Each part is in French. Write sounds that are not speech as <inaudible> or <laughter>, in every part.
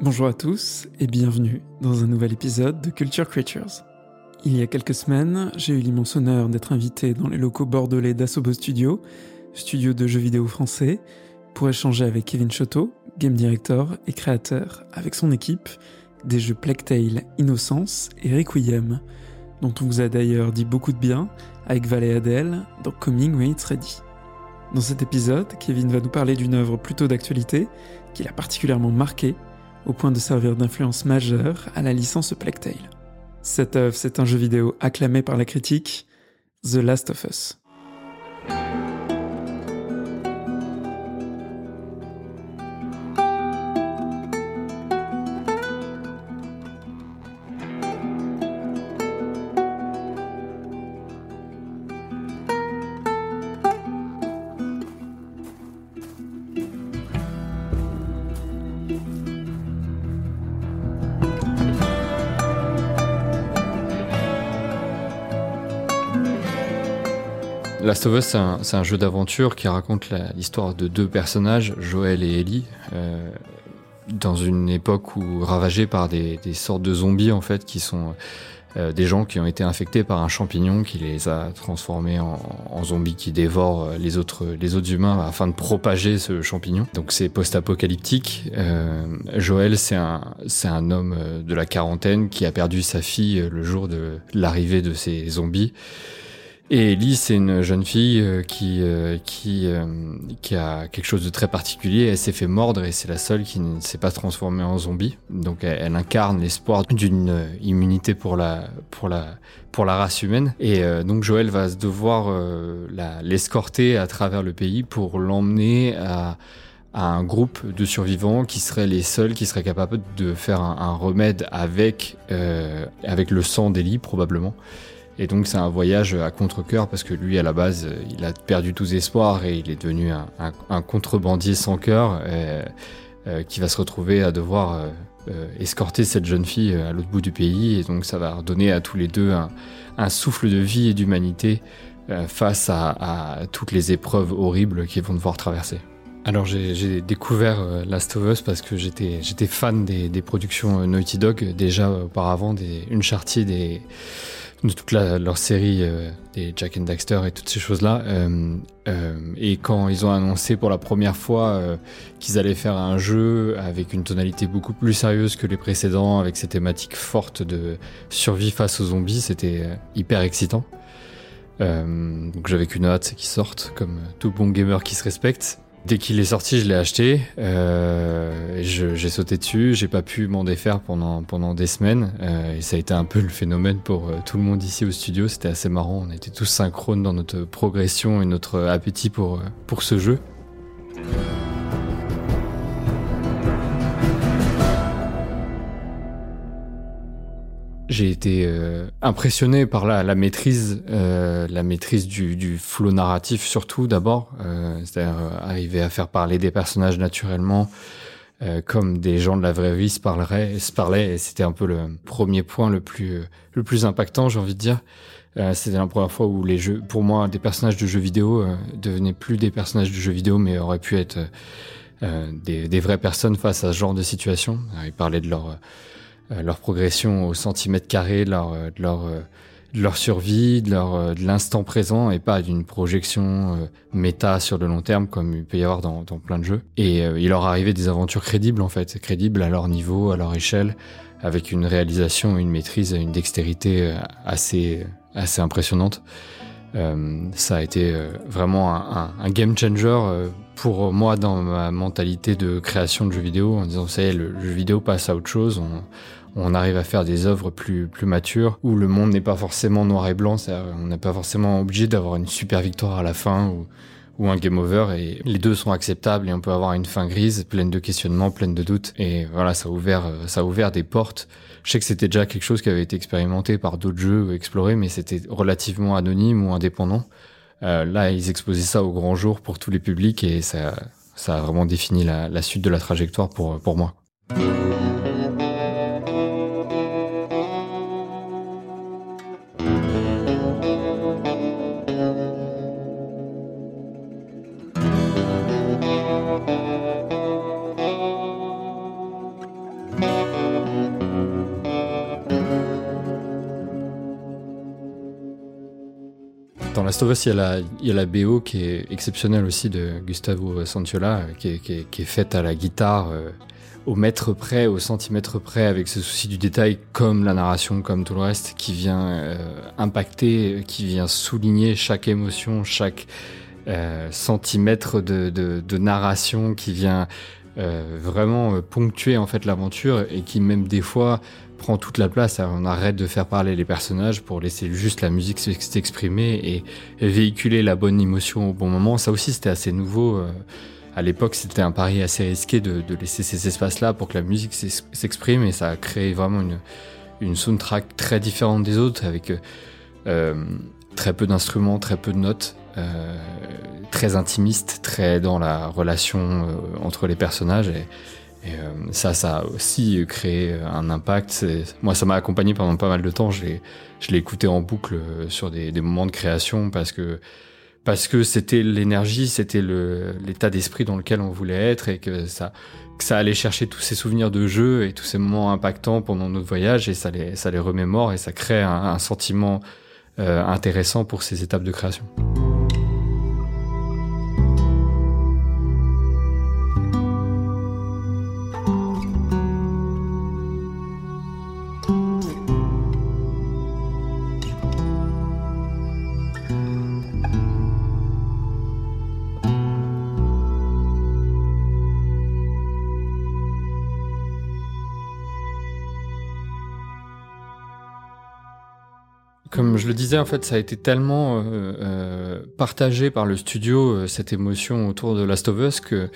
Bonjour à tous et bienvenue dans un nouvel épisode de Culture Creatures. Il y a quelques semaines, j'ai eu l'immense honneur d'être invité dans les locaux bordelais d'Asobo Studio, studio de jeux vidéo français, pour échanger avec Kevin Choteau, game director et créateur, avec son équipe, des jeux Plague Tale, Innocence et Requiem, dont on vous a d'ailleurs dit beaucoup de bien avec Val et Adèle dans Coming When It's Ready. Dans cet épisode, Kevin va nous parler d'une œuvre plutôt d'actualité qui l'a particulièrement marqué au point de servir d'influence majeure à la licence Plague Tale. Cette œuvre, c'est un jeu vidéo acclamé par la critique, The Last of Us. Last of Us, c'est un, jeu d'aventure qui raconte l'histoire de deux personnages, Joël et Ellie, euh, dans une époque où ravagée par des, sortes de zombies en fait, qui sont euh, des gens qui ont été infectés par un champignon qui les a transformés en, zombies qui dévorent euh, les autres les autres humains afin de propager ce champignon. Donc c'est post-apocalyptique. Joël, c'est un c'est un homme de la quarantaine qui a perdu sa fille le jour de l'arrivée de ces zombies et Ellie, c'est une jeune fille euh, qui euh, qui euh, qui a quelque chose de très particulier. Elle s'est fait mordre et c'est la seule qui ne s'est pas transformée en zombie. Donc elle, incarne l'espoir d'une immunité pour la pour la pour la race humaine. Et donc Joël va devoir l'escorter à travers le pays pour l'emmener à un groupe de survivants qui seraient les seuls qui seraient capables de faire un, remède avec avec le sang d'Ellie probablement et donc c'est un voyage à contre-coeur parce que lui à la base il a perdu tous espoirs et il est devenu un, contrebandier sans cœur euh, euh, qui va se retrouver à devoir euh, escorter cette jeune fille à l'autre bout du pays et donc ça va redonner à tous les deux un, souffle de vie et d'humanité face à, toutes les épreuves horribles qu'ils vont devoir traverser. Alors j'ai découvert Last of Us parce que j'étais fan des, productions Naughty Dog déjà auparavant, des Uncharted de toute leur série euh, des Jack and Daxter et toutes ces choses-là. Euh, euh, et quand ils ont annoncé pour la première fois qu'ils allaient faire un jeu avec une tonalité beaucoup plus sérieuse que les précédents, avec ces thématiques fortes de survie face aux zombies, c'était hyper excitant. donc j'avais qu'une hâte qu'ils sortent, comme tout bon gamer qui se respecte. Dès qu'il est sorti, je l'ai acheté. Euh, j'ai sauté dessus. J'ai pas pu m'en défaire pendant pendant des semaines. Euh, et ça a été un peu le phénomène pour euh, tout le monde ici au studio. C'était assez marrant. On était tous synchrones dans notre progression et notre appétit pour pour ce jeu. J'ai été euh, impressionné par la, la maîtrise, euh, la maîtrise du, du flot narratif surtout d'abord, euh, c'est-à-dire euh, arriver à faire parler des personnages naturellement, euh, comme des gens de la vraie vie se parleraient, se parlaient. Et c'était un peu le premier point le plus le plus impactant, j'ai envie de dire. c'était la première fois où les jeux, pour moi, des personnages de jeux vidéo devenaient plus des personnages de jeux vidéo, mais auraient pu être des, des, vraies personnes face à ce genre de situation. ils parlaient de leur euh, leur progression au centimètre carré, leur, euh, de leur, euh, de leur survie, de, leur, de l'instant présent et pas d'une projection méta sur le long terme comme il peut y avoir dans, dans plein de jeux. Et il leur arrivait des aventures crédibles en fait, crédibles à leur niveau, à leur échelle, avec une réalisation, une maîtrise, une dextérité assez, assez impressionnante. Euh, ça a été vraiment un, un, game changer pour moi dans ma mentalité de création de jeux vidéo en disant ça y est, le jeu vidéo passe à autre chose. On arrive à faire des œuvres plus, plus matures, où le monde n'est pas forcément noir et blanc, on n'est pas forcément obligé d'avoir une super victoire à la fin ou, ou un game over, et les deux sont acceptables et on peut avoir une fin grise, pleine de questionnements, pleine de doutes, et voilà, ça a ouvert, ça a ouvert des portes. Je sais que c'était déjà quelque chose qui avait été expérimenté par d'autres jeux ou exploré, mais c'était relativement anonyme ou indépendant. Euh, là, ils exposaient ça au grand jour pour tous les publics et ça, ça a vraiment défini la, la suite de la trajectoire pour, pour moi. Last of Us, il y, a la, il y a la BO qui est exceptionnelle aussi de Gustavo Santiola, qui est, qui qui est faite à la guitare au mètre près, au centimètre près, avec ce souci du détail, comme la narration, comme tout le reste, qui vient euh, impacter, qui vient souligner chaque émotion, chaque euh, centimètre de, de, de, narration, qui vient euh, vraiment ponctuer en fait l'aventure et qui même des fois prend toute la place. on arrête de faire parler les personnages pour laisser juste la musique s'exprimer et, véhiculer la bonne émotion au bon moment. Ça aussi, c'était assez nouveau à l'époque, c'était un pari assez risqué de, laisser ces espaces-là pour que la musique s'exprime et ça a créé vraiment une, une soundtrack très différente des autres avec euh, très peu d'instruments, très peu de notes, euh, très intimiste, très dans la relation euh, entre les personnages et, ça, ça a aussi créé un impact. Moi, ça m'a accompagné pendant pas mal de temps. Je l'ai écouté en boucle sur des, des moments de création parce que parce que c'était l'énergie, c'était l'état d'esprit dans lequel on voulait être et que ça, que ça allait chercher tous ces souvenirs de jeu et tous ces moments impactants pendant notre voyage et ça les, ça les remémore et ça crée un, sentiment euh, intéressant pour ces étapes de création. Comme je le disais, en fait, ça a été tellement euh, euh, partagé par le studio, euh, cette émotion autour de Last of Us, que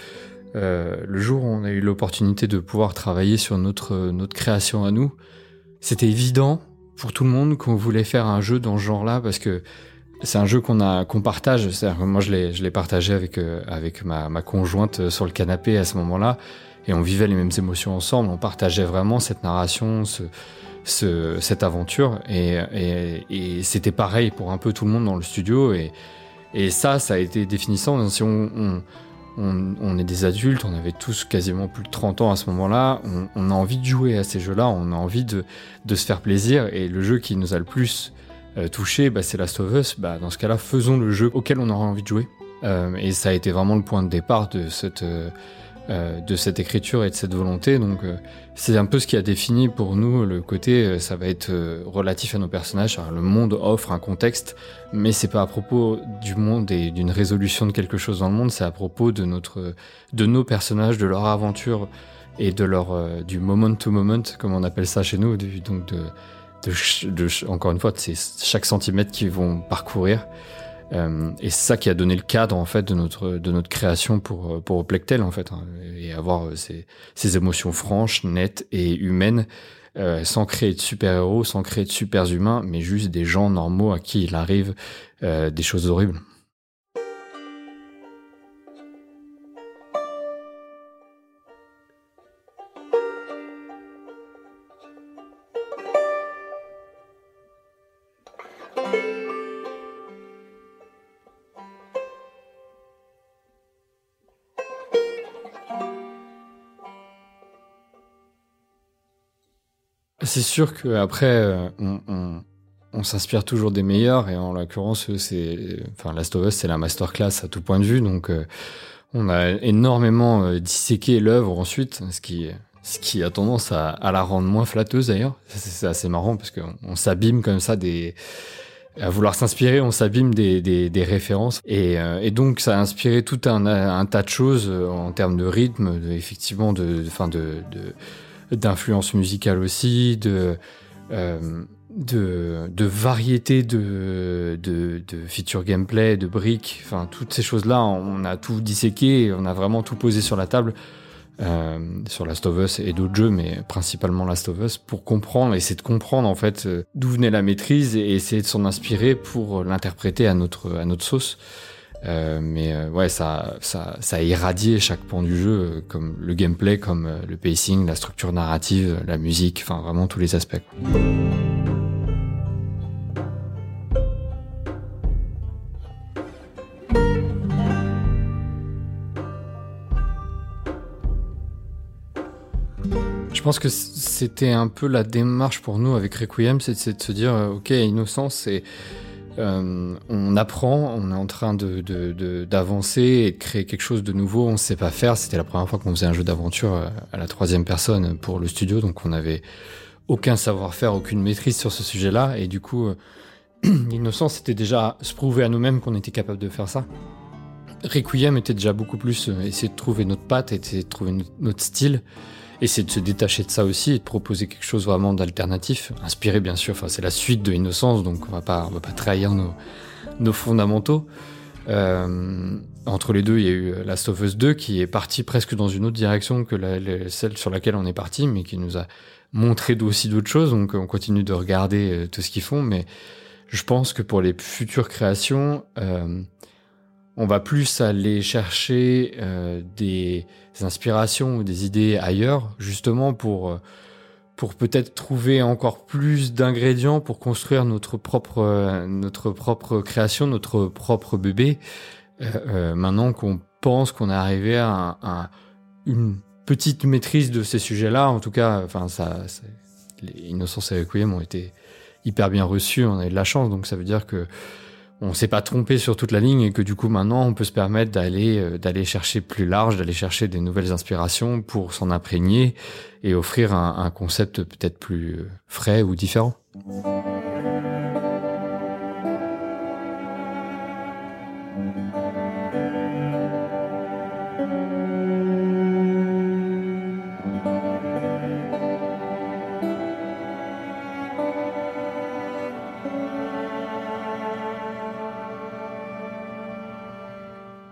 le jour où on a eu l'opportunité de pouvoir travailler sur notre, notre création à nous, c'était évident pour tout le monde qu'on voulait faire un jeu dans ce genre-là, parce que c'est un jeu qu'on a qu'on partage. Moi, je l'ai je l'ai partagé avec avec ma, ma conjointe sur le canapé à ce moment-là, et on vivait les mêmes émotions ensemble. On partageait vraiment cette narration, ce ce, cette aventure. Et, et, et c'était pareil pour un peu tout le monde dans le studio. Et, et ça, ça a été définissant. Si on, on, on, est des adultes, on avait tous quasiment plus de 30 ans à ce moment-là, on, on, a envie de jouer à ces jeux-là, on a envie de, de, se faire plaisir. Et le jeu qui nous a le plus euh, touché, bah, c'est Last of Us. Bah, dans ce cas-là, faisons le jeu auquel on aura envie de jouer. Euh, et ça a été vraiment le point de départ de cette... Euh, euh, de cette écriture et de cette volonté. Donc euh, c'est un peu ce qui a défini pour nous le côté, euh, ça va être relatif à nos personnages. le monde offre un contexte, mais c'est pas à propos du monde et d'une résolution de quelque chose dans le monde, c'est à propos de notre, de nos personnages, de leur aventure et de leur du moment to moment, comme on appelle ça chez nous, donc de, de, encore une fois, c'est chaque centimètre qu'ils vont parcourir. Euh, et c'est ça qui a donné le cadre en fait de notre de notre création pour pour Plectel en fait hein, et avoir euh, ces, ces émotions franches, nettes et humaines euh, sans créer de super-héros, sans créer de super-humains, mais juste des gens normaux à qui il arrive euh, des choses horribles. C'est sûr qu'après, euh, on, on, s'inspire toujours des meilleurs, et en l'occurrence, c'est, enfin, Last of Us, c'est la masterclass à tout point de vue, donc euh, on a énormément euh, disséqué l'œuvre ensuite, ce qui, ce qui a tendance à, la rendre moins flatteuse d'ailleurs. C'est assez marrant parce qu'on on, s'abîme comme ça des à vouloir s'inspirer, on s'abîme des, références et, donc ça a inspiré tout un, tas de choses en termes de rythme, effectivement de, de, de d'influence musicale aussi, de, euh, de, de, variété de, de, feature gameplay, de briques, enfin toutes ces choses-là, on a tout disséqué, on a vraiment tout posé sur la table. Euh, sur Last of Us et d'autres jeux, mais principalement Last of Us, pour comprendre, essayer de comprendre en fait euh, d'où venait la maîtrise et essayer de s'en inspirer pour l'interpréter à notre à notre sauce. Euh, mais euh, ouais, ça, ça, ça a irradié chaque pan du jeu, euh, comme le gameplay, comme le pacing, la structure narrative, la musique, enfin vraiment tous les aspects. Je pense que c'était un peu la démarche pour nous avec Requiem, c'est de se dire, ok, Innocence, c'est euh, on apprend, on est en train d'avancer et de créer quelque chose de nouveau. On ne sait pas faire. C'était la première fois qu'on faisait un jeu d'aventure euh, à la troisième personne pour le studio, donc on n'avait aucun savoir-faire, aucune maîtrise sur ce sujet-là. Et du coup, euh, <clears throat> Innocence c'était déjà se prouver à nous-mêmes qu'on était capable de faire ça. Requiem était déjà beaucoup plus essayer de trouver notre patte, essayer de trouver notre style essayer de se détacher de ça aussi et de proposer quelque chose vraiment d'alternatif, inspiré bien sûr. Enfin, c'est la suite de Innocence, donc on va pas, on va pas trahir nos, fondamentaux. Euh, entre les deux, il y a eu Last of Us 2 qui est parti presque dans une autre direction que celle sur laquelle on est parti, mais qui nous a montré aussi d'autres choses. Donc on continue de regarder euh, tout ce qu'ils font, mais je pense que pour les futures créations, euh, on va plus aller chercher euh, des inspirations ou des idées ailleurs, justement pour euh, pour peut-être trouver encore plus d'ingrédients pour construire notre propre euh, notre propre création, notre propre bébé. maintenant qu'on pense qu'on est arrivé à, une petite maîtrise de ces sujets-là, en tout cas, enfin ça, les Innocence et Requiem ont été hyper bien reçus, on a eu de la chance, donc ça veut dire que on s'est pas trompé sur toute la ligne et que du coup maintenant on peut se permettre d'aller euh, d'aller chercher plus large, d'aller chercher des nouvelles inspirations pour s'en imprégner et offrir un concept peut-être plus euh, frais ou différent.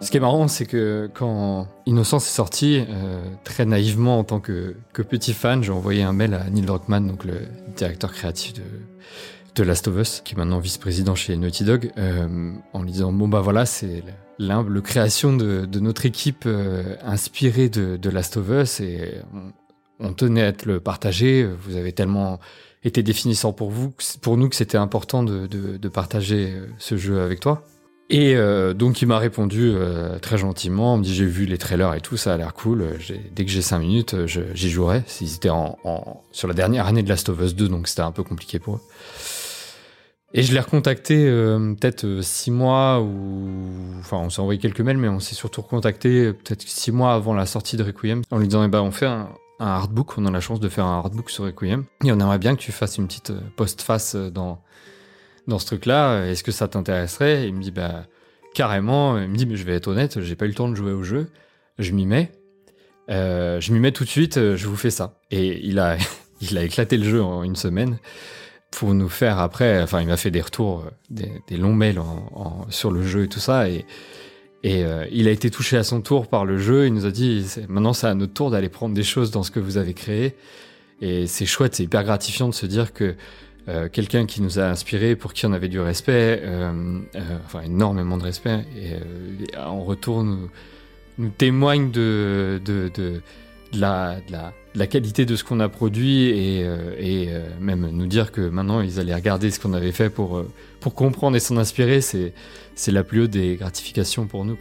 Ce qui est marrant, c'est que quand Innocence est sorti, euh, très naïvement en tant que, petit fan, j'ai envoyé un mail à Neil Druckmann, donc le directeur créatif de, de Last of Us, qui est maintenant vice-président chez Naughty Dog, euh, en lui disant bon bah voilà, c'est l'humble création de, notre équipe euh, inspirée de, Last of Us et on, tenait à te le partager. Vous avez tellement été définissant pour vous, pour nous que c'était important de, de partager ce jeu avec toi. Et euh, donc il m'a répondu euh, très gentiment, on me dit j'ai vu les trailers et tout, ça a l'air cool, dès que j'ai 5 minutes, j'y jouerai. Ils étaient en, sur la dernière année de Last of Us 2, donc c'était un peu compliqué pour eux. Et je l'ai recontacté euh, peut-être 6 mois, ou... enfin on s'est envoyé quelques mails, mais on s'est surtout recontacté peut-être 6 mois avant la sortie de Requiem, en lui disant eh ben, on fait un, un hardbook, on a la chance de faire un hardbook sur Requiem, et on aimerait bien que tu fasses une petite post-face dans dans ce truc-là, est-ce que ça t'intéresserait? Il me dit, bah, carrément. Il me dit, mais je vais être honnête, j'ai pas eu le temps de jouer au jeu. Je m'y mets. Euh, je m'y mets tout de suite, je vous fais ça. Et il a, <laughs> il a éclaté le jeu en une semaine pour nous faire après. Enfin, il m'a fait des retours, des, longs mails sur le jeu et tout ça. Et, et euh, il a été touché à son tour par le jeu. Il nous a dit, maintenant c'est à notre tour d'aller prendre des choses dans ce que vous avez créé. Et c'est chouette, c'est hyper gratifiant de se dire que euh, quelqu'un qui nous a inspiré, pour qui on avait du respect, euh, euh, enfin énormément de respect, et, en retour nous, témoigne de, la, qualité de ce qu'on a produit et, même nous dire que maintenant ils allaient regarder ce qu'on avait fait pour, pour comprendre et s'en inspirer, c'est la plus haute des gratifications pour nous.